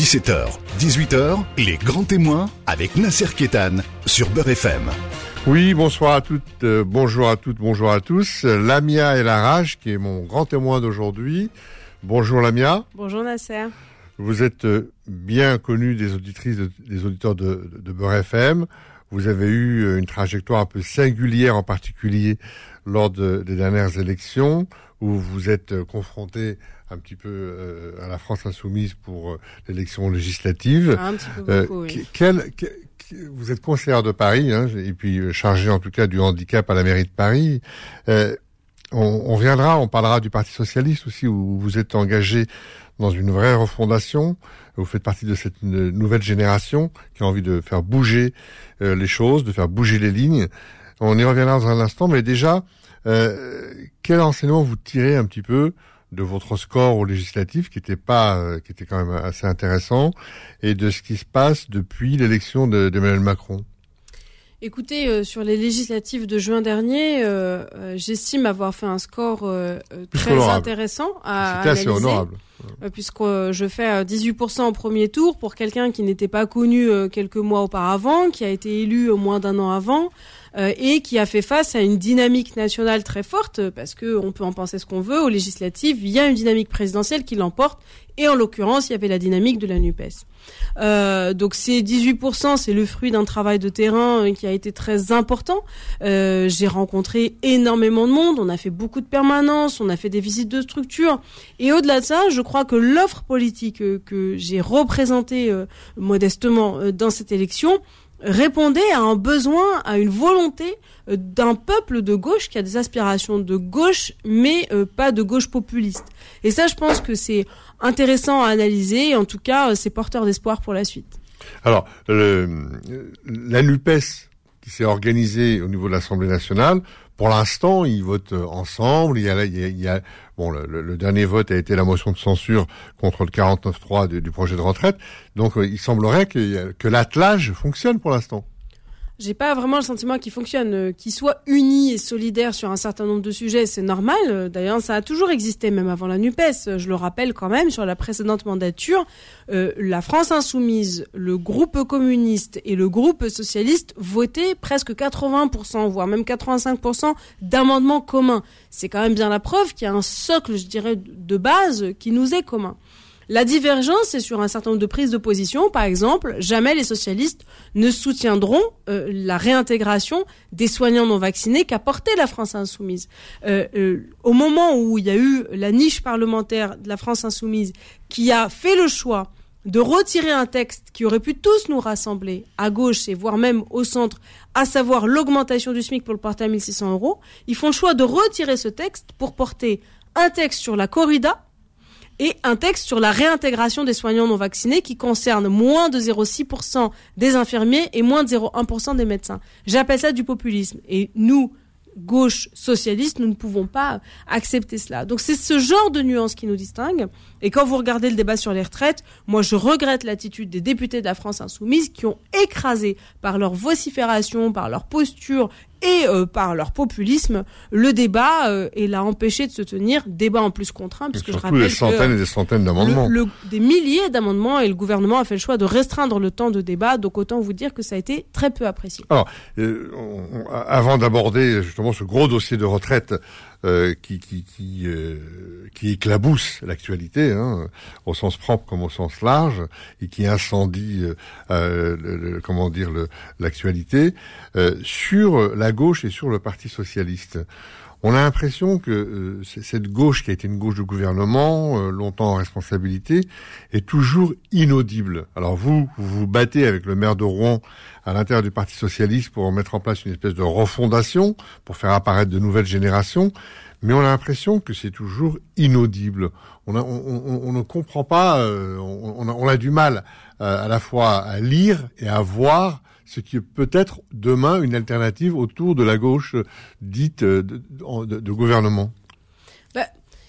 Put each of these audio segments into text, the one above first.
17h, 18h, les grands témoins avec Nasser Kétan sur Beurre FM. Oui, bonsoir à toutes, euh, bonjour à toutes, bonjour à tous. Lamia et la rage, qui est mon grand témoin d'aujourd'hui. Bonjour Lamia. Bonjour Nasser. Vous êtes euh, bien connue des auditrices, des auditeurs de, de Beurre FM. Vous avez eu euh, une trajectoire un peu singulière, en particulier lors des dernières élections, où vous êtes confronté un petit peu euh, à la France insoumise pour euh, l'élection législative. Ah, un petit peu beaucoup, oui. quel, vous êtes conseillère de Paris, hein, et puis chargé en tout cas du handicap à la mairie de Paris. Euh, on, on, viendra, on parlera du Parti socialiste aussi, où vous êtes engagé dans une vraie refondation. Vous faites partie de cette nouvelle génération qui a envie de faire bouger les choses, de faire bouger les lignes. On y reviendra dans un instant, mais déjà, euh, quel enseignement vous tirez un petit peu de votre score au législatif qui était pas, euh, qui était quand même assez intéressant, et de ce qui se passe depuis l'élection d'Emmanuel Macron? Écoutez, euh, sur les législatives de juin dernier, euh, euh j'estime avoir fait un score euh, très honorable. intéressant à C'était assez honorable. puisque je fais 18% au premier tour pour quelqu'un qui n'était pas connu quelques mois auparavant, qui a été élu au moins d'un an avant. Euh, et qui a fait face à une dynamique nationale très forte, parce que on peut en penser ce qu'on veut, aux législatives, il y a une dynamique présidentielle qui l'emporte, et en l'occurrence, il y avait la dynamique de la NUPES. Euh, donc ces 18%, c'est le fruit d'un travail de terrain euh, qui a été très important. Euh, j'ai rencontré énormément de monde, on a fait beaucoup de permanences, on a fait des visites de structures. Et au-delà de ça, je crois que l'offre politique euh, que j'ai représentée euh, modestement dans cette élection répondait à un besoin, à une volonté euh, d'un peuple de gauche qui a des aspirations de gauche, mais euh, pas de gauche populiste. Et ça, je pense que c'est intéressant à analyser, en tout cas, euh, c'est porteur d'espoir pour la suite. Alors, la NUPES qui s'est organisée au niveau de l'Assemblée nationale, pour l'instant, ils votent ensemble. Il y a, il bon, le, dernier vote a été la motion de censure contre le 49.3 du, du projet de retraite. Donc, il semblerait que, que l'attelage fonctionne pour l'instant j'ai pas vraiment le sentiment qu'il fonctionne, euh, qu'il soit uni et solidaire sur un certain nombre de sujets, c'est normal. Euh, D'ailleurs, ça a toujours existé, même avant la NUPES. Je le rappelle quand même, sur la précédente mandature, euh, la France insoumise, le groupe communiste et le groupe socialiste votaient presque 80%, voire même 85% d'amendements communs. C'est quand même bien la preuve qu'il y a un socle, je dirais, de base qui nous est commun. La divergence, c'est sur un certain nombre de prises de position. Par exemple, jamais les socialistes ne soutiendront euh, la réintégration des soignants non vaccinés qu'a porté la France insoumise. Euh, euh, au moment où il y a eu la niche parlementaire de la France insoumise qui a fait le choix de retirer un texte qui aurait pu tous nous rassembler à gauche et voire même au centre, à savoir l'augmentation du SMIC pour le porter à 1600 euros, ils font le choix de retirer ce texte pour porter un texte sur la corrida et un texte sur la réintégration des soignants non vaccinés qui concerne moins de 0,6% des infirmiers et moins de 0,1% des médecins. J'appelle ça du populisme. Et nous, gauche socialiste, nous ne pouvons pas accepter cela. Donc c'est ce genre de nuance qui nous distingue. Et quand vous regardez le débat sur les retraites, moi je regrette l'attitude des députés de la France insoumise qui ont écrasé par leur vocifération, par leur posture et euh, par leur populisme le débat euh, et l'a empêché de se tenir. Débat en plus contraint puisque je rappelle des centaines que et des centaines d'amendements. le, le, des milliers d'amendements et le gouvernement a fait le choix de restreindre le temps de débat. Donc autant vous dire que ça a été très peu apprécié. Alors euh, on, on, avant d'aborder justement ce gros dossier de retraite euh, qui qui qui, euh, qui éclabousse l'actualité, hein, au sens propre comme au sens large, et qui incendie, euh, le, le, comment dire, l'actualité euh, sur la gauche et sur le Parti socialiste. On a l'impression que euh, cette gauche, qui a été une gauche de gouvernement, euh, longtemps en responsabilité, est toujours inaudible. Alors vous, vous vous battez avec le maire de Rouen à l'intérieur du Parti socialiste pour mettre en place une espèce de refondation, pour faire apparaître de nouvelles générations, mais on a l'impression que c'est toujours inaudible. On, a, on, on, on, ne comprend pas, euh, on, a, on, a, du mal euh, à la fois à lire et à voir ce qui est peut-être demain une alternative autour de la gauche dite de, de, gouvernement. Bah,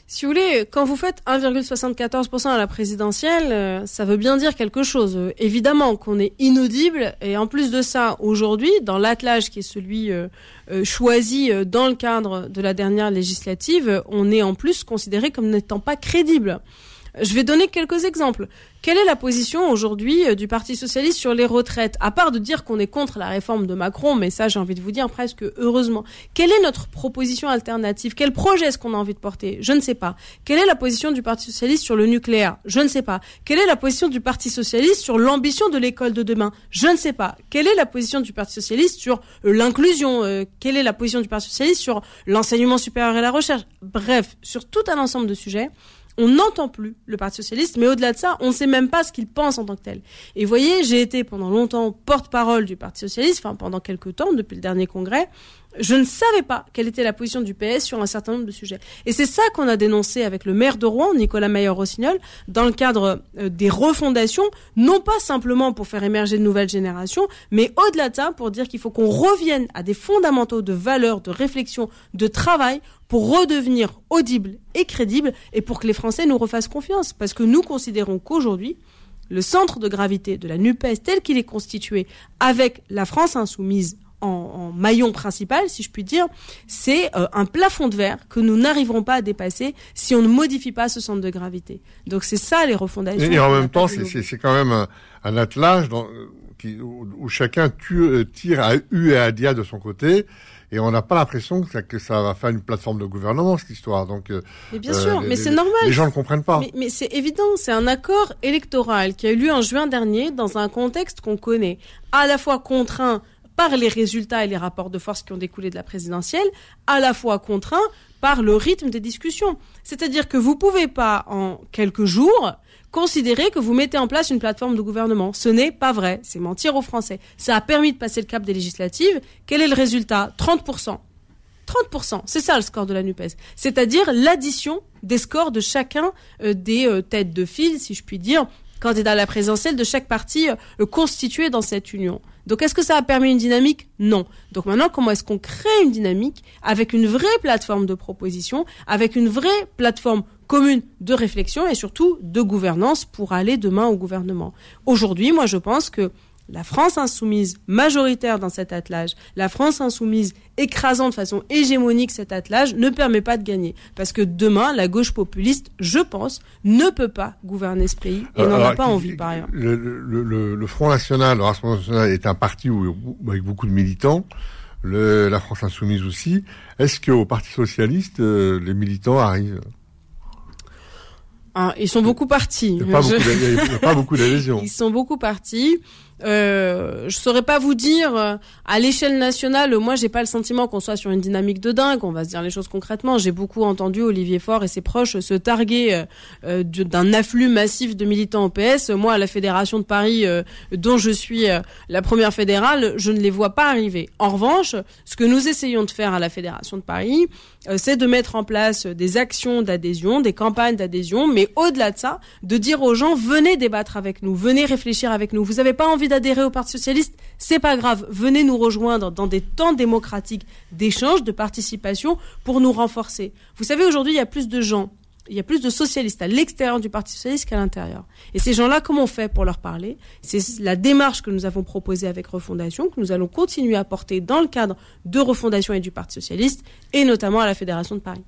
si vous voulez, quand vous faites 1,74% à la présidentielle, euh, ça veut bien dire quelque chose. Euh, évidemment qu'on est inaudible, et en plus de ça, aujourd'hui, dans l'attelage qui est celui euh, euh, choisi dans le cadre de la dernière législative, on est en plus considéré comme n'étant pas crédible. Je vais donner quelques exemples. Quelle est la position aujourd'hui euh, du Parti socialiste sur les retraites? À part de dire qu'on est contre la réforme de Macron, mais ça j'ai envie de vous dire presque heureusement. Quelle est notre proposition alternative? Quel projet est-ce qu'on a envie de porter? Je ne sais pas. Quelle est la position du Parti socialiste sur le nucléaire? Je ne sais pas. Quelle est la position du Parti socialiste sur l'ambition de l'école de demain? Je ne sais pas. Quelle est la position du Parti socialiste sur euh, l'inclusion euh, Quelle est la position du Parti socialiste sur l'enseignement supérieur et la recherche? Bref, sur tout un ensemble de sujets on n'entend plus le Parti socialiste, mais au-delà de ça, on ne sait même pas ce qu'il pense en tant que tel. Et vous voyez, j'ai été pendant longtemps porte-parole du Parti socialiste, enfin pendant quelques temps, depuis le dernier congrès, je ne savais pas quelle était la position du PS sur un certain nombre de sujets. Et c'est ça qu'on a dénoncé avec le maire de Rouen, Nicolas Mayer-Rossignol, dans le cadre euh, des refondations, non pas simplement pour faire émerger de nouvelles générations, mais au-delà de ça, pour dire qu'il faut qu'on revienne à des fondamentaux de valeurs, de réflexion, de travail, pour redevenir audible et crédible, et pour que les Français nous refassent confiance. Parce que nous considérons qu'aujourd'hui, le centre de gravité de la NUPES tel qu'il est constitué, avec la France insoumise en, maillon principal, si je puis dire, c'est euh, un plafond de verre que nous n'arriverons pas à dépasser si on ne modifie pas ce centre de gravité. Donc c'est ça les refondations. Et, en même temps, c'est quand même un, attelage dans, qui, où, chacun tue, euh, tire à U et à Dia de son côté. Et on n'a pas l'impression que, ça va faire une plateforme de gouvernement cette histoire. Donc, euh, mais bien sûr, mais c'est normal. Les gens ne comprennent pas. Mais, mais c'est évident, c'est un accord électoral qui a eu lieu en juin dernier dans un contexte qu'on connaît, à la fois contraint par les résultats et les rapports de force qui ont découlé de la présidentielle, à la fois contraint par le rythme des discussions. C'est-à-dire que vous pouvez pas, en quelques jours, considérer que vous mettez en place une plateforme de gouvernement. Ce n'est pas vrai. C'est mentir aux Français. Ça a permis de passer le cap des législatives. Quel est le résultat? 30%. 30%, c'est ça le score de la NUPES. C'est-à-dire l'addition des scores de chacun euh, des euh, têtes de file, si je puis dire, candidats à la présidentielle de chaque parti euh, constitué dans cette union. Donc est-ce que ça a permis une dynamique? Non. Donc maintenant, comment est-ce qu'on crée une dynamique avec une vraie plateforme de proposition, avec une vraie plateforme commune de réflexion et surtout de gouvernance pour aller demain au gouvernement? Aujourd'hui, moi je pense que la France insoumise majoritaire dans cet attelage, la France insoumise écrasant de façon hégémonique cet attelage ne permet pas de gagner. Parce que demain, la gauche populiste, je pense, ne peut pas gouverner ce pays et n'en a pas envie par ailleurs. Le, Front National, le Rassemblement National est un parti où, avec beaucoup de militants. la France insoumise aussi. Est-ce qu'au Parti socialiste, euh, les militants arrivent? Ah, ils sont beaucoup partis. Il n'y a, pas beaucoup d'adhésion. Ils sont beaucoup partis. Euh, je saurais pas vous dire euh, à l'échelle nationale. Moi, j'ai pas le sentiment qu'on soit sur une dynamique de dingue. On va se dire les choses concrètement. J'ai beaucoup entendu Olivier Faure et ses proches se targuer euh, euh, d'un afflux massif de militants au PS. Moi, à la fédération de Paris, dont je suis la première fédérale, je ne les vois pas arriver. En revanche, ce que nous essayons de faire à la fédération de Paris, c'est de mettre en place des actions d'adhésion, des campagnes d'adhésion, mais au-delà de ça, de dire aux gens venez débattre avec nous, venez réfléchir avec nous. Vous n'avez pas envie d'adhérer au Parti socialiste, c'est pas grave. Venez nous rejoindre dans des temps démocratiques d'échange, de participation pour nous renforcer. Vous savez, aujourd'hui, il y a plus de gens il y a plus de socialistes à l'extérieur du Parti socialiste qu'à l'intérieur. Et ces gens-là, comment on fait pour leur parler? C'est la démarche que nous avons proposée avec Refondation, que nous allons continuer à porter dans le cadre de Refondation et du Parti socialiste, et notamment à la Fédération de Paris.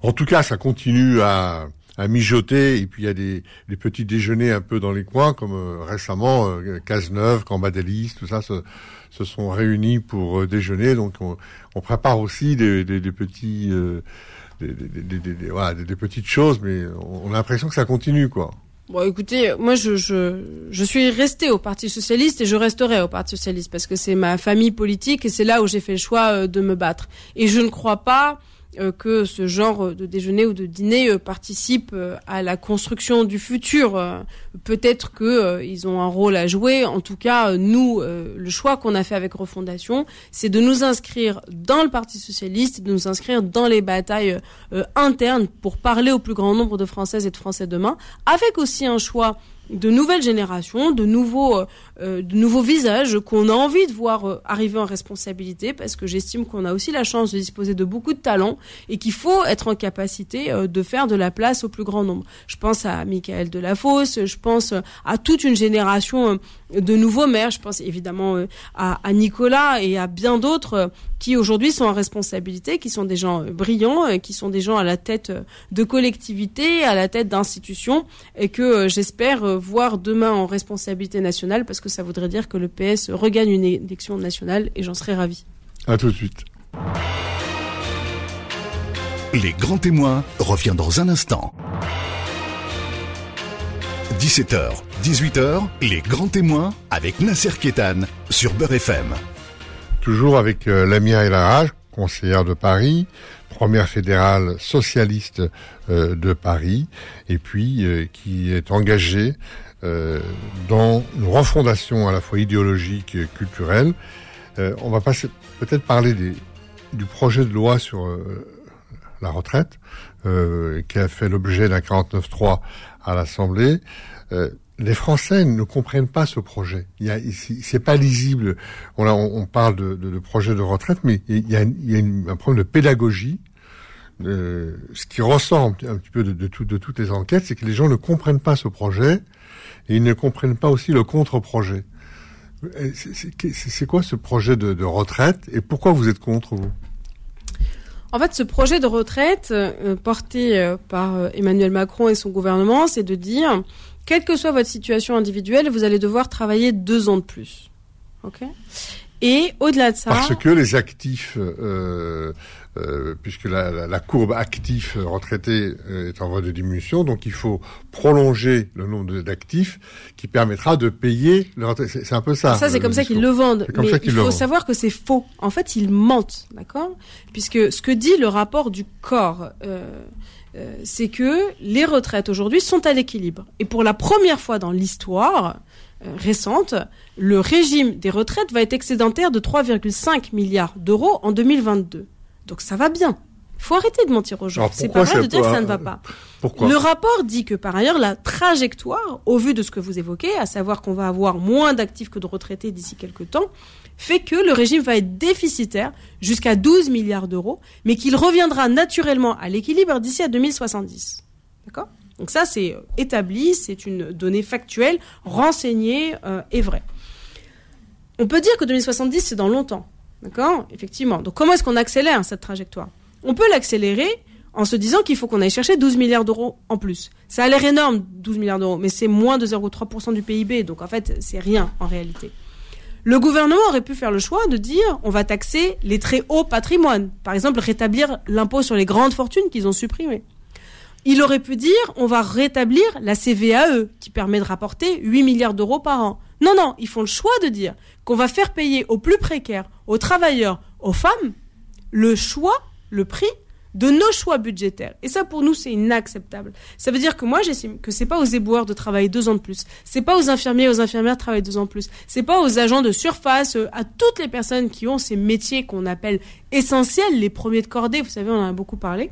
En tout cas, ça continue à, mijoter et puis il y a des, petits déjeuners un peu dans les coins comme euh, récemment euh, Cazeneuve, Cambadélis, tout ça se, sont réunis pour euh, déjeuner donc on, prépare aussi des, petits euh, des, voilà, des, petites choses mais on, a l'impression que ça continue quoi. Bon, écoutez, moi, je, je, je suis restée au Parti socialiste et je resterai au Parti socialiste parce que c'est ma famille politique et c'est là où j'ai fait le choix de me battre. Et je ne crois pas euh, que ce genre de déjeuner ou de dîner euh, participe euh, à la construction du futur. Peut-être qu'ils ont un rôle à jouer. En tout cas, nous, le choix qu'on a fait avec Refondation, c'est de nous inscrire dans le Parti socialiste, de nous inscrire dans les batailles internes pour parler au plus grand nombre de Françaises et de Français demain, avec aussi un choix de nouvelles générations, de nouveaux, euh, euh, de nouveaux visages qu'on a envie de voir euh, arriver en responsabilité, parce que j'estime qu'on a aussi la chance de disposer de beaucoup de talents et qu'il faut être en capacité de faire de la place au plus grand nombre. Je pense à Michael Delafosse, je pense à toute une génération de nouveaux maires, je pense évidemment à, à Nicolas et à bien d'autres qui aujourd'hui sont en responsabilité, qui sont des gens euh, brillants, euh, qui sont des gens à la tête euh, de collectivités, à la tête d'institutions, et que j'espère voir demain en responsabilité nationale, parce que ça voudrait dire que le PS regagne une élection nationale, et j'en serais ravi. À tout de suite. Les grands témoins revient dans un instant. 17h, 18h, les grands témoins avec Nasser Kétan sur Beurre FM. Toujours avec euh, Lamia El Haraj, conseillère de Paris, première fédérale socialiste euh, de Paris, et puis euh, qui est engagée euh, dans une refondation à la fois idéologique et culturelle. Euh, on va passer peut-être parler des, du projet de loi sur euh, la retraite, qui a fait l'objet d'un 49.3 à l'Assemblée. les Français ne comprennent pas ce projet. Il y a, c'est pas lisible. On, on parle de, de, de, projet de retraite, mais il y a, il y a un problème de pédagogie. Euh, ce qui ressort un, petit peu de, de, tout, de toutes les enquêtes, c'est que les gens ne comprennent pas ce projet et ils ne comprennent pas aussi le contre-projet. C'est quoi ce projet de, de, retraite et pourquoi vous êtes contre vous? En fait, ce projet de retraite euh, porté euh, par euh, Emmanuel Macron et son gouvernement, c'est de dire, quelle que soit votre situation individuelle, vous allez devoir travailler deux ans de plus. Ok? Et au-delà de ça... Parce que les actifs euh, puisque la, la, la, courbe actif retraité euh, est en voie de diminution, donc il faut prolonger le nombre d'actifs qui permettra de payer le. C'est un peu ça. Ça, c'est comme ça qu'ils le vendent. Mais il faut savoir que c'est faux. En fait, ils mentent, d'accord? Puisque ce que dit le rapport du corps. Euh, c'est que les retraites aujourd'hui sont à l'équilibre. Et pour la première fois dans l'histoire récente, le régime des retraites va être excédentaire de 3,5 milliards d'euros en 2022. Donc ça va bien. Il faut arrêter de mentir aux gens. C'est pas vrai de dire que ça ne va pas. Pourquoi le rapport dit que par ailleurs, la trajectoire, au vu de ce que vous évoquez, à savoir qu'on va avoir moins d'actifs que de retraités d'ici quelques temps, fait que le régime va être déficitaire jusqu'à 12 milliards d'euros, mais qu'il reviendra naturellement à l'équilibre d'ici à 2070. D'accord? Donc ça, c'est établi, c'est une donnée factuelle, renseignée euh, et vraie. On peut dire que 2070, c'est dans longtemps. D'accord? Effectivement. Donc comment est-ce qu'on accélère cette trajectoire? On peut l'accélérer en se disant qu'il faut qu'on aille chercher 12 milliards d'euros en plus. Ça a l'air énorme, 12 milliards d'euros, mais c'est moins de 0,3% du PIB, donc en fait, c'est rien en réalité. Le gouvernement aurait pu faire le choix de dire on va taxer les très hauts patrimoines. Par exemple, rétablir l'impôt sur les grandes fortunes qu'ils ont supprimé. Il aurait pu dire on va rétablir la CVAE qui permet de rapporter 8 milliards d'euros par an. Non, non, ils font le choix de dire qu'on va faire payer aux plus précaires, aux travailleurs, aux femmes, le choix, le prix de nos choix budgétaires. Et ça, pour nous, c'est inacceptable. Ça veut dire que moi, j'estime que c'est pas aux éboueurs de travailler deux ans de plus. C'est pas aux infirmiers et aux infirmières de travailler deux ans de plus. C'est pas aux agents de surface, à toutes les personnes qui ont ces métiers qu'on appelle essentiels, les premiers de cordée, vous savez, on en a beaucoup parlé,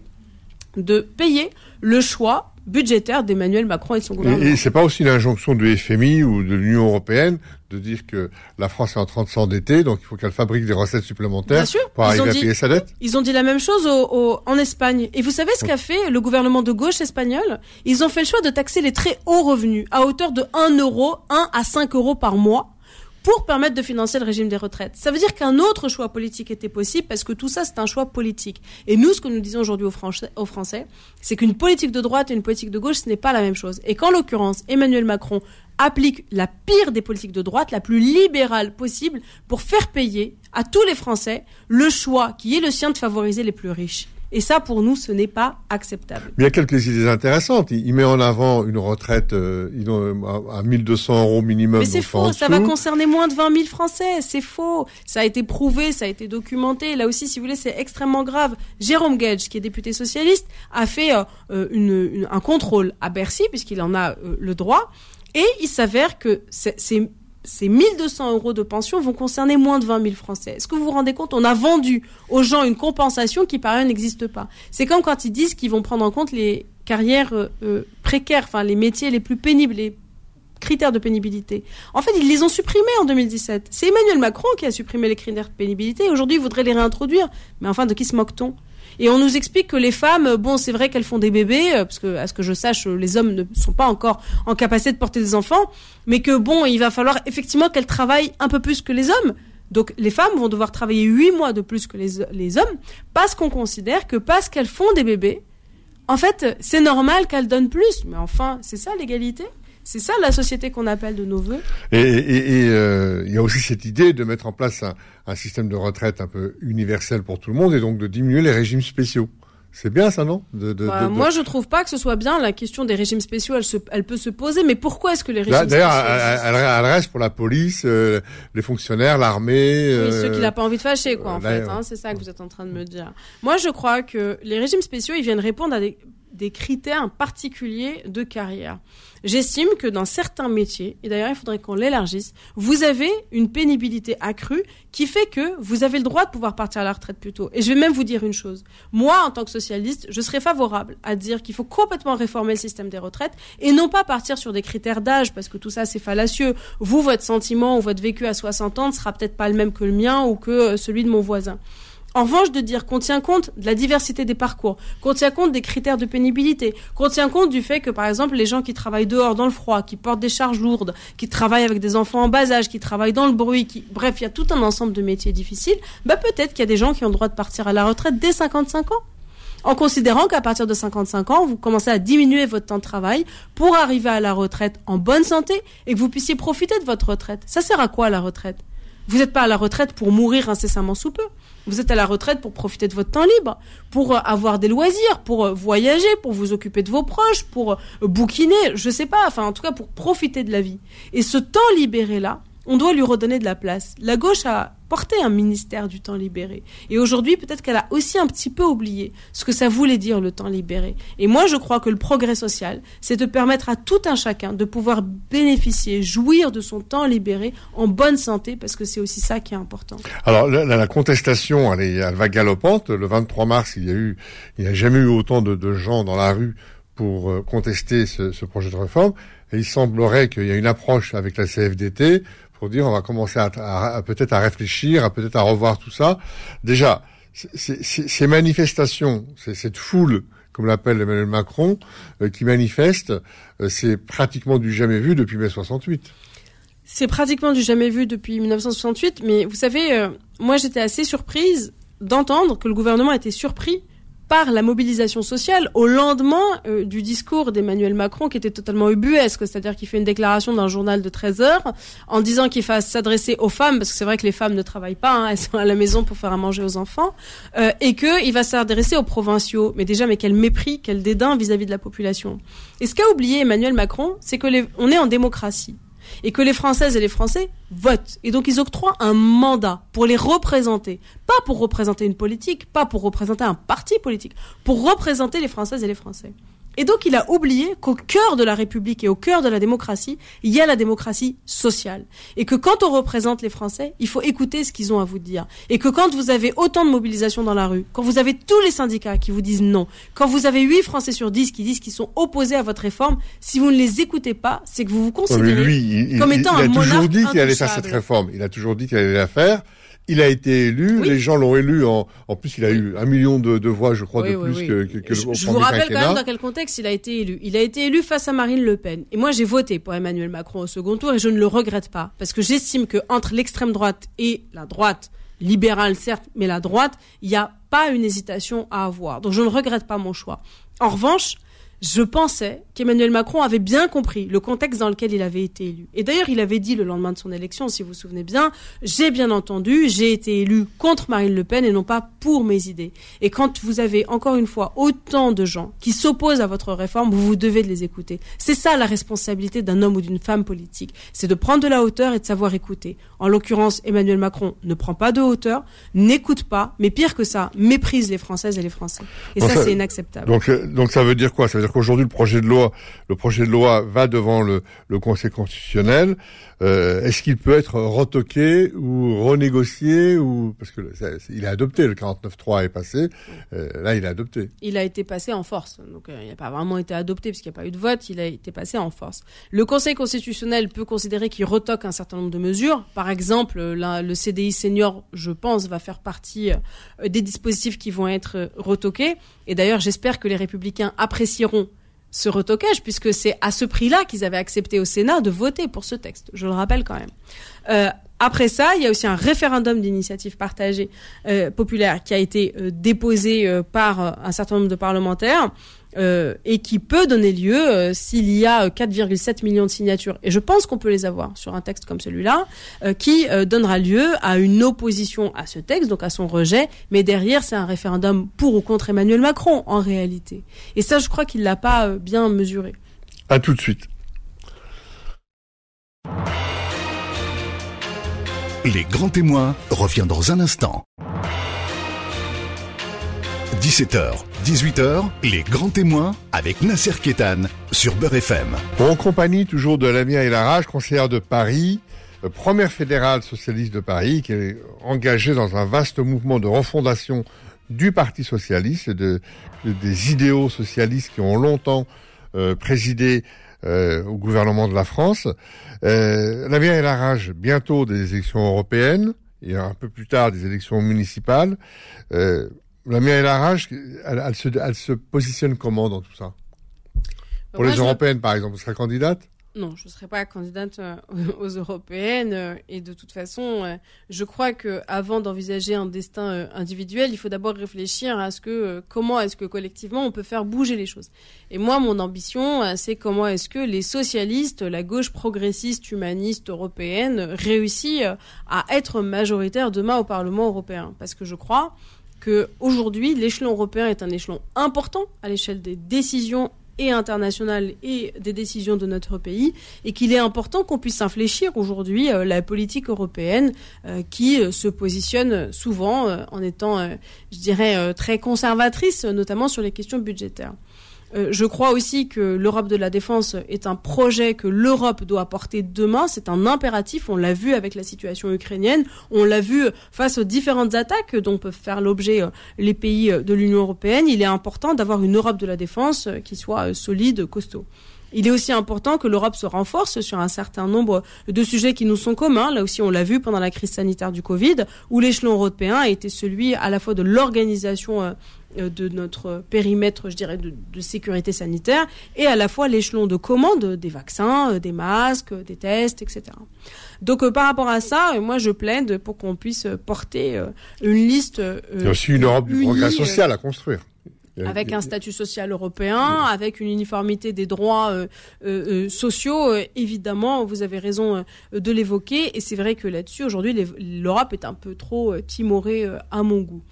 de payer le choix budgétaire d'Emmanuel Macron et de son gouvernement. Et, c'est pas aussi l'injonction du FMI ou de l'Union européenne de dire que la France est en train de s'endetter, donc il faut qu'elle fabrique des recettes supplémentaires sûr, pour arriver dit, à payer sa dette Ils ont dit la même chose au, au, en Espagne. Et vous savez ce qu'a fait le gouvernement de gauche espagnol? Ils ont fait le choix de taxer les très hauts revenus à hauteur de 1 euro, 1 à 5 euros par mois pour permettre de financer le régime des retraites. Ça veut dire qu'un autre choix politique était possible parce que tout ça, c'est un choix politique. Et nous, ce que nous disons aujourd'hui aux Français, aux Français c'est qu'une politique de droite et une politique de gauche, ce n'est pas la même chose. Et qu'en l'occurrence, Emmanuel Macron applique la pire des politiques de droite, la plus libérale possible, pour faire payer à tous les Français le choix qui est le sien de favoriser les plus riches. Et ça, pour nous, ce n'est pas acceptable. Il y a quelques idées intéressantes. Il, il met en avant une retraite euh, à 1200 euros minimum. Mais c'est faux, ça va concerner moins de 20 000 Français. C'est faux. Ça a été prouvé, ça a été documenté. Là aussi, si vous voulez, c'est extrêmement grave. Jérôme Gage, qui est député socialiste, a fait euh, une, une, un contrôle à Bercy, puisqu'il en a euh, le droit. Et il s'avère que c'est ces 1200 euros de pension vont concerner moins de 20 000 Français. Est-ce que vous vous rendez compte? On a vendu aux gens une compensation qui par ailleurs n'existe pas. C'est comme quand ils disent qu'ils vont prendre en compte les carrières euh, précaires, enfin les métiers les plus pénibles, les critères de pénibilité. En fait, ils les ont supprimés en 2017. C'est Emmanuel Macron qui a supprimé les critères de pénibilité. Aujourd'hui, il voudrait les réintroduire. Mais enfin, de qui se moque-t-on? Et on nous explique que les femmes, bon, c'est vrai qu'elles font des bébés, parce que, à ce que je sache, les hommes ne sont pas encore en capacité de porter des enfants, mais que bon, il va falloir effectivement qu'elles travaillent un peu plus que les hommes. Donc les femmes vont devoir travailler huit mois de plus que les, les hommes parce qu'on considère que parce qu'elles font des bébés, en fait, c'est normal qu'elles donnent plus. Mais enfin, c'est ça l'égalité? C'est ça la société qu'on appelle de nos voeux. Et il euh, y a aussi cette idée de mettre en place un, un, système de retraite un peu universel pour tout le monde et donc de diminuer les régimes spéciaux. C'est bien ça, non? De, de, bah, de, Moi, je trouve pas que ce soit bien. La question des régimes spéciaux, elle, se, elle peut se poser. Mais pourquoi est-ce que les régimes spéciaux D'ailleurs, elle, elle, reste pour la police, euh, les fonctionnaires, l'armée. Oui, ceux qui n'ont pas envie de fâcher, quoi, en fait. Hein, c'est ça que vous êtes en train de me dire. Moi, je crois que les régimes spéciaux, ils viennent répondre à des, des critères particuliers de carrière. J'estime que dans certains métiers, et d'ailleurs il faudrait qu'on l'élargisse, vous avez une pénibilité accrue qui fait que vous avez le droit de pouvoir partir à la retraite plus tôt. Et je vais même vous dire une chose. Moi, en tant que socialiste, je serais favorable à dire qu'il faut complètement réformer le système des retraites et non pas partir sur des critères d'âge parce que tout ça c'est fallacieux. Vous, votre sentiment ou votre vécu à 60 ans ne sera peut-être pas le même que le mien ou que celui de mon voisin. En revanche, de dire qu'on tient compte de la diversité des parcours, qu'on tient compte des critères de pénibilité, qu'on tient compte du fait que, par exemple, les gens qui travaillent dehors dans le froid, qui portent des charges lourdes, qui travaillent avec des enfants en bas âge, qui travaillent dans le bruit, qui, bref, il y a tout un ensemble de métiers difficiles, bah peut-être qu'il y a des gens qui ont le droit de partir à la retraite dès 55 ans en considérant qu'à partir de 55 ans, vous commencez à diminuer votre temps de travail pour arriver à la retraite en bonne santé et que vous puissiez profiter de votre retraite. Ça sert à quoi la retraite? Vous n'êtes pas à la retraite pour mourir incessamment sous peu. Vous êtes à la retraite pour profiter de votre temps libre, pour euh, avoir des loisirs, pour euh, voyager, pour vous occuper de vos proches, pour euh, bouquiner, je sais pas, enfin en tout cas pour profiter de la vie. Et ce temps libéré là, on doit lui redonner de la place. La gauche a un ministère du temps libéré. Et aujourd'hui, peut-être qu'elle a aussi un petit peu oublié ce que ça voulait dire le temps libéré. Et moi, je crois que le progrès social, c'est de permettre à tout un chacun de pouvoir bénéficier, jouir de son temps libéré en bonne santé, parce que c'est aussi ça qui est important. Alors, la, contestation, elle, va galopante. Le 23 mars, il y a eu, il n'y a jamais eu autant de, gens dans la rue pour euh, contester ce, projet de réforme. Il semblerait qu'il y ait une approche avec la CFDT dire on va commencer à, peut-être à réfléchir, à peut-être à revoir tout ça. Déjà, ces manifestations, cette foule, comme l'appelle Emmanuel Macron, euh, qui manifeste, euh, c'est pratiquement du jamais vu depuis mai 68. C'est pratiquement du jamais vu depuis 1968, mais vous savez, euh, moi j'étais assez surprise d'entendre que le gouvernement était surpris par la mobilisation sociale au lendemain euh, du discours d'Emmanuel Macron qui était totalement ubuesque, c'est-à-dire qu'il fait une déclaration d'un journal de 13 heures en disant qu'il fasse s'adresser aux femmes, parce que c'est vrai que les femmes ne travaillent pas, hein, elles sont à la maison pour faire à manger aux enfants, euh, et qu'il va s'adresser aux provinciaux. Mais déjà, mais quel mépris, quel dédain vis-à-vis de la population. Et ce qu'a oublié Emmanuel Macron, c'est que les, on est en démocratie et que les Françaises et les Français votent. Et donc ils octroient un mandat pour les représenter. Pas pour représenter une politique, pas pour représenter un parti politique, pour représenter les Françaises et les Français. Et donc il a oublié qu'au cœur de la République et au cœur de la démocratie, il y a la démocratie sociale. Et que quand on représente les Français, il faut écouter ce qu'ils ont à vous dire. Et que quand vous avez autant de mobilisation dans la rue, quand vous avez tous les syndicats qui vous disent non, quand vous avez 8 Français sur 10 qui disent qu'ils sont opposés à votre réforme, si vous ne les écoutez pas, c'est que vous vous considérez comme étant un monarque Il a toujours dit qu'il allait faire cette réforme. Il a toujours dit qu'il allait la faire. Il a été élu, les gens l'ont élu. En, en plus, il a eu un million de, de voix, je crois, de plus que, que, que je, Je vous rappelle quand même dans quel contexte il a été élu. Il a été élu face à Marine Le Pen. Et moi, j'ai voté pour Emmanuel Macron au second tour et je ne le regrette pas. Parce que j'estime que entre l'extrême droite et la droite, libérale certes, mais la droite, il n'y a pas une hésitation à avoir. Donc je ne regrette pas mon choix. En revanche, je pensais qu'Emmanuel Macron avait bien compris le contexte dans lequel il avait été élu. Et d'ailleurs, il avait dit le lendemain de son élection, si vous vous souvenez bien, j'ai bien entendu, j'ai été élu contre Marine Le Pen et non pas pour mes idées. Et quand vous avez encore une fois autant de gens qui s'opposent à votre réforme, vous vous devez de les écouter. C'est ça la responsabilité d'un homme ou d'une femme politique. C'est de prendre de la hauteur et de savoir écouter. En l'occurrence, Emmanuel Macron ne prend pas de hauteur, n'écoute pas, mais pire que ça, méprise les Françaises et les Français. Et ça, c'est inacceptable. Donc, euh, donc ça veut dire quoi? Ça veut dire qu'aujourd'hui, le projet de loi, le projet de loi va devant le, le Conseil constitutionnel. Euh, Est-ce qu'il peut être retoqué ou renégocié ou parce que il est adopté, le 49.3 est passé. Euh, là, il est adopté. Il a été passé en force. Donc, euh, il n'a pas vraiment été adopté puisqu'il n'y a pas eu de vote. Il a été passé en force. Le Conseil constitutionnel peut considérer qu'il retoque un certain nombre de mesures. Par exemple, le CDI senior, je pense, va faire partie des dispositifs qui vont être retoqués. Et d'ailleurs, j'espère que les républicains apprécieront ce retocage, puisque c'est à ce prix-là qu'ils avaient accepté au Sénat de voter pour ce texte. Je le rappelle quand même. Euh, Après ça, il y a aussi un référendum d'initiative partagée euh, populaire qui a été euh, déposé par un certain nombre de parlementaires et qui peut donner lieu, s'il y a 4,7 millions de signatures, et je pense qu'on peut les avoir sur un texte comme celui-là, qui donnera lieu à une opposition à ce texte, donc à son rejet, mais derrière c'est un référendum pour ou contre Emmanuel Macron en réalité. Et ça, je crois qu'il l'a pas bien mesuré. À tout de suite. Les grands témoins revient dans un instant. 17h, 18h, les grands témoins avec Nasser Kétan sur Beurre FM. En compagnie toujours de Lamia et Larage, conseillère de Paris, euh, première fédérale socialiste de Paris, qui est engagée dans un vaste mouvement de refondation du Parti socialiste, de, des idéaux socialistes qui ont longtemps euh, présidé euh, au gouvernement de la France. Euh, la et la rage, bientôt des élections européennes, et un peu plus tard des élections municipales. Euh, la et la rage, elle, se, elle se positionne comment dans tout ça? Pour les européennes, par exemple, vous serez candidate? Non, je ne serai pas candidate euh, aux européennes euh, et de toute façon, euh, je crois que avant d'envisager un destin individuel, il faut d'abord réfléchir à ce que comment est-ce que collectivement on peut faire bouger les choses. Et moi, mon ambition, c'est comment est-ce que les socialistes, la gauche progressiste, humaniste européenne, réussit à être majoritaire demain au Parlement européen, parce que je crois aujourd'hui, l'échelon européen est un échelon important à l'échelle des décisions internationales et des décisions de notre pays et qu'il est important qu'on puisse infléchir aujourd'hui euh, la politique européenne euh, qui euh, se positionne souvent en étant, je dirais, très conservatrice, notamment sur les questions budgétaires. Euh, je crois aussi que l'Europe de la défense est un projet que l'Europe doit porter demain. C'est un impératif. On l'a vu avec la situation ukrainienne. On l'a vu face aux différentes attaques dont peuvent faire l'objet euh, les pays euh, de l'Union européenne. Il est important d'avoir une Europe de la défense qui soit solide, costaud. Il est aussi important que l'Europe se renforce sur un certain nombre de sujets qui nous sont communs. Là aussi, on l'a vu pendant la crise sanitaire du Covid, où l'échelon européen a été celui à la fois de l'organisation de notre périmètre, je dirais, de, sécurité sanitaire, et à la fois l'échelon de commande des vaccins, euh, des masques, des tests, etc. Donc euh, par rapport à ça, moi je plaide pour qu'on puisse porter une liste. Il y a aussi une Europe du progrès social à construire. Avec un statut social européen, avec une uniformité des droits sociaux, évidemment, vous avez raison de l'évoquer. Et c'est vrai que là-dessus, aujourd'hui, l'Europe est un peu trop timorée à mon goût.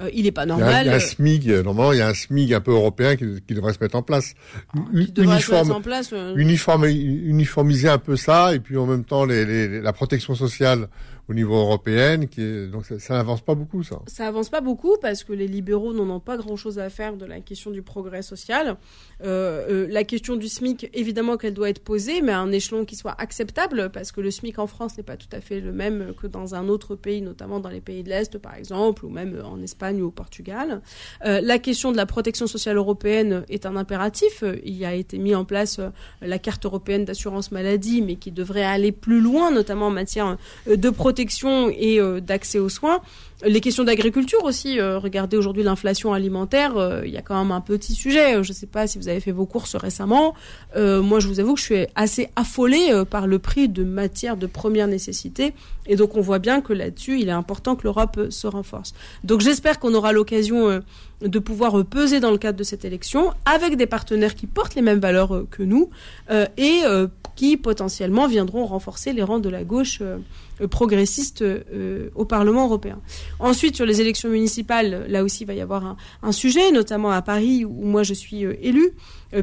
Euh, il n'est pas normal. Il y a, un SMIG, euh, normalement, il y a un SMIG un peu européen qui, devrait se mettre en place. Ah, Uniforme, en place euh. uniformiser un peu ça, et puis en même temps les, la protection sociale au niveau européen, qui est, donc ça, n'avance pas beaucoup, ça. Ça avance pas beaucoup parce que les libéraux n'en ont pas grand-chose à faire de la question du progrès social. Euh, euh, la question du SMIC, évidemment qu'elle doit être posée, mais à un échelon qui soit acceptable, parce que le SMIC en France n'est pas tout à fait le même que dans un autre pays, notamment dans les pays de l'Est, par exemple, ou même en Espagne ou au Portugal. Euh, la question de la protection sociale européenne est un impératif. Il a été mis en place euh, la carte européenne d'assurance maladie, mais qui devrait aller plus loin, notamment en matière de protection protection et euh, d'accès aux soins. Les questions d'agriculture aussi. Euh, regardez aujourd'hui l'inflation alimentaire. Euh, il y a quand même un petit sujet. Je ne sais pas si vous avez fait vos courses récemment. moi, je vous avoue que je suis assez affolée par le prix de matières de première nécessité. Et donc, on voit bien que là-dessus, il est important que l'Europe se renforce. Donc, j'espère qu'on aura l'occasion de pouvoir peser dans le cadre de cette élection avec des partenaires qui portent les mêmes valeurs que nous et qui potentiellement viendront renforcer les rangs de la gauche euh, progressiste euh, au Parlement européen. Ensuite, sur les élections municipales, là aussi, il va y avoir un, sujet, notamment à Paris, où moi je suis euh, élu,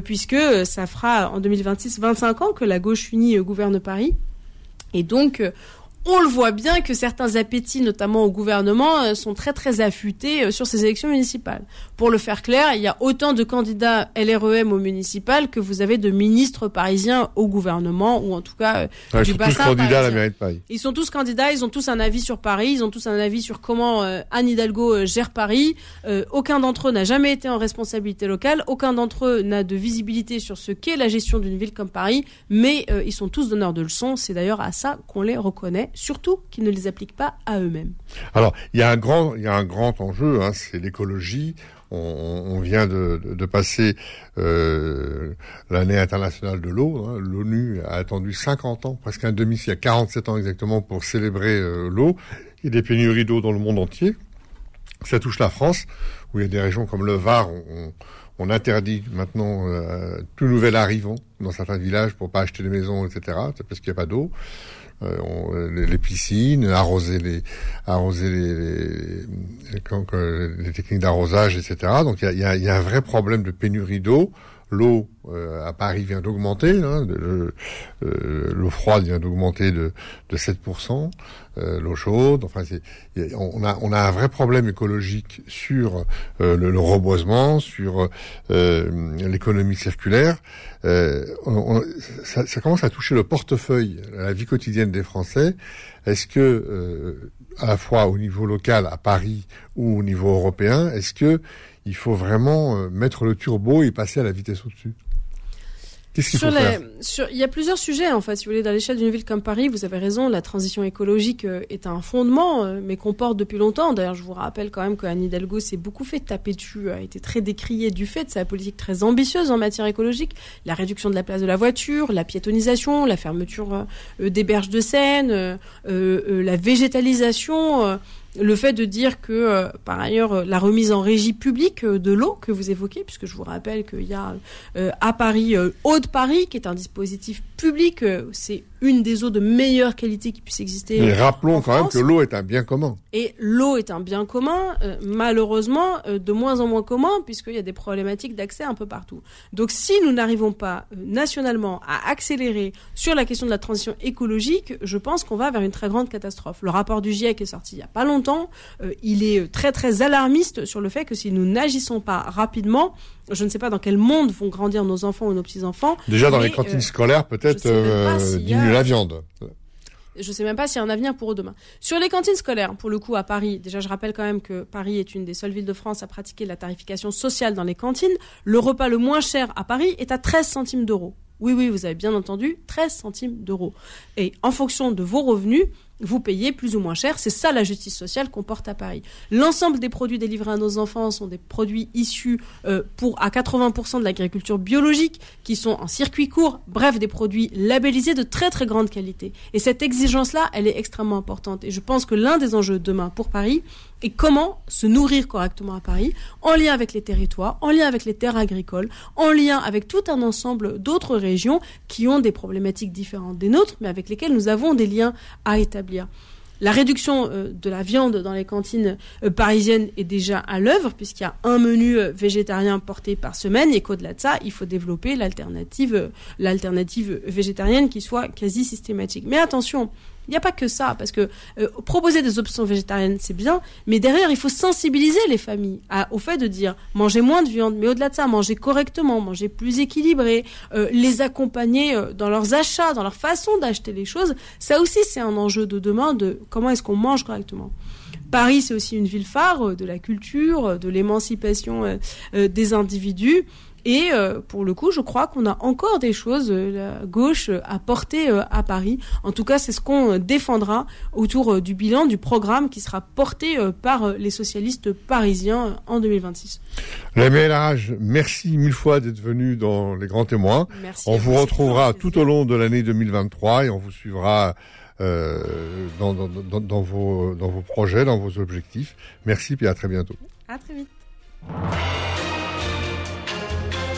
puisque ça fera en 2026 25 ans que la gauche unie gouverne Paris. Et donc, on le voit bien que certains appétits, notamment au gouvernement, euh, sont très très affûtés euh, sur ces élections municipales. Pour le faire clair, il y a autant de candidats LREM au municipal que vous avez de ministres parisiens au gouvernement, ou en tout cas euh, du ils sont tous candidats à la mairie de Paris. Ils sont tous candidats, ils ont tous un avis sur Paris, ils ont tous un avis sur comment Anne Hidalgo gère Paris. aucun d'entre eux n'a jamais été en responsabilité locale, aucun d'entre eux n'a de visibilité sur ce qu'est la gestion d'une ville comme Paris, mais ils sont tous donneurs de leçons. C'est d'ailleurs à ça qu'on les reconnaît surtout qu'ils ne les appliquent pas à eux-mêmes. Alors, il y a un grand, il y a un grand enjeu, hein, c'est l'écologie. On, vient de, de, passer euh, l'année internationale de l'eau. Hein. L'ONU a attendu 50 ans, presque un demi-siècle, 47 ans exactement, pour célébrer euh, l'eau. Il y a des pénuries d'eau dans le monde entier. Ça touche la France, où il y a des régions comme le Var, on, on interdit maintenant euh, tout nouvel arrivant dans certains villages pour pas acheter des maisons, etc. parce qu'il n'y a pas d'eau. Euh, les, piscines, arroser les, arroser les, les, les techniques d'arrosage, etc. Donc il y a, y a, un vrai problème de pénurie d'eau l'eau euh, à Paris vient d'augmenter, hein, euh, l'eau froide vient d'augmenter de, de 7%, euh, l'eau chaude, enfin on a, on a un vrai problème écologique sur le, reboisement, sur l'économie circulaire. ça, ça, commence à toucher le portefeuille, la vie quotidienne des Français. Est-ce que, à la fois au niveau local à Paris ou au niveau européen, est-ce que il faut vraiment euh, mettre le turbo et passer à la vitesse au-dessus. Qu'est-ce qu'il faut faire sur, Il y a plusieurs sujets en fait. Si vous voulez, dans l'échelle d'une ville comme Paris, vous avez raison, la transition écologique euh, est un fondement, euh, mais qu'on porte depuis longtemps. D'ailleurs, je vous rappelle quand même qu'Anne Hidalgo s'est beaucoup fait taper dessus, a été très décriée du fait de sa politique très ambitieuse en matière écologique, la réduction de la place de la voiture, la piétonisation, la fermeture des berges de Seine, la végétalisation le fait de dire que, euh, par ailleurs, euh, la remise en régie publique euh, de l'eau que vous évoquez, puisque je vous rappelle qu'il y a à Paris, Haut-de-Paris, qui est un dispositif public, c'est une des eaux de meilleure qualité qui puisse exister. Mais rappelons quand même que l'eau est un bien commun. Et l'eau est un bien commun, malheureusement, de moins en moins commun, puisqu'il y a des problématiques d'accès un peu partout. Donc si nous n'arrivons pas nationalement à accélérer sur la question de la transition écologique, je pense qu'on va vers une très grande catastrophe. Le rapport du GIEC est sorti il n'y a pas longtemps euh, il est très très alarmiste sur le fait que si nous n'agissons pas rapidement, je ne sais pas dans quel monde vont grandir nos enfants ou nos petits-enfants. Déjà dans les cantines euh, scolaires, peut-être euh, diminuer la viande. Je ne sais même pas s'il y a un avenir pour eux demain. Sur les cantines scolaires, pour le coup, à Paris, déjà, je rappelle quand même que Paris est une des seules villes de France à pratiquer la tarification sociale dans les cantines. Le repas le moins cher à Paris est à 13 centimes d'euros. Oui, oui, vous avez bien entendu, 13 centimes d'euros. Et en fonction de vos revenus, vous payez plus ou moins cher. C'est ça la justice sociale qu'on porte à Paris. L'ensemble des produits délivrés à nos enfants sont des produits issus euh, pour à 80% de l'agriculture biologique, qui sont en circuit court, bref, des produits labellisés de très très grande qualité. Et cette exigence-là, elle est extrêmement importante. Et je pense que l'un des enjeux demain pour Paris est comment se nourrir correctement à Paris, en lien avec les territoires, en lien avec les terres agricoles, en lien avec tout un ensemble d'autres régions qui ont des problématiques différentes des nôtres, mais avec lesquelles nous avons des liens à établir. La réduction euh, de la viande dans les cantines euh, parisiennes est déjà à l'œuvre, puisqu'il y a un menu euh, végétarien porté par semaine, et qu'au-delà de ça, il faut développer l'alternative, l'alternative végétarienne qui soit quasi systématique. Mais attention, il n'y a pas que ça, parce que euh, proposer des options végétariennes, c'est bien, mais derrière, il faut sensibiliser les familles au fait de dire manger moins de viande, mais au-delà de ça, manger correctement, manger plus équilibré, euh, les accompagner euh, dans leurs achats, dans leur façon d'acheter les choses. Ça aussi, c'est un enjeu de demain de comment est-ce qu'on mange correctement. Paris, c'est aussi une ville phare de la culture, de l'émancipation des individus. Et euh, pour le coup, je crois qu'on a encore des choses, euh, la gauche, à porter euh, à Paris. En tout cas, c'est ce qu'on défendra autour du bilan du programme qui sera porté par les socialistes parisiens en 2026. La MLRH, merci mille fois d'être venu dans les grands témoins. Merci on vous retrouvera tout au long de l'année 2023 et on vous suivra dans, dans, dans, dans, vos, dans vos projets, dans vos objectifs. Merci et à très bientôt. À très vite.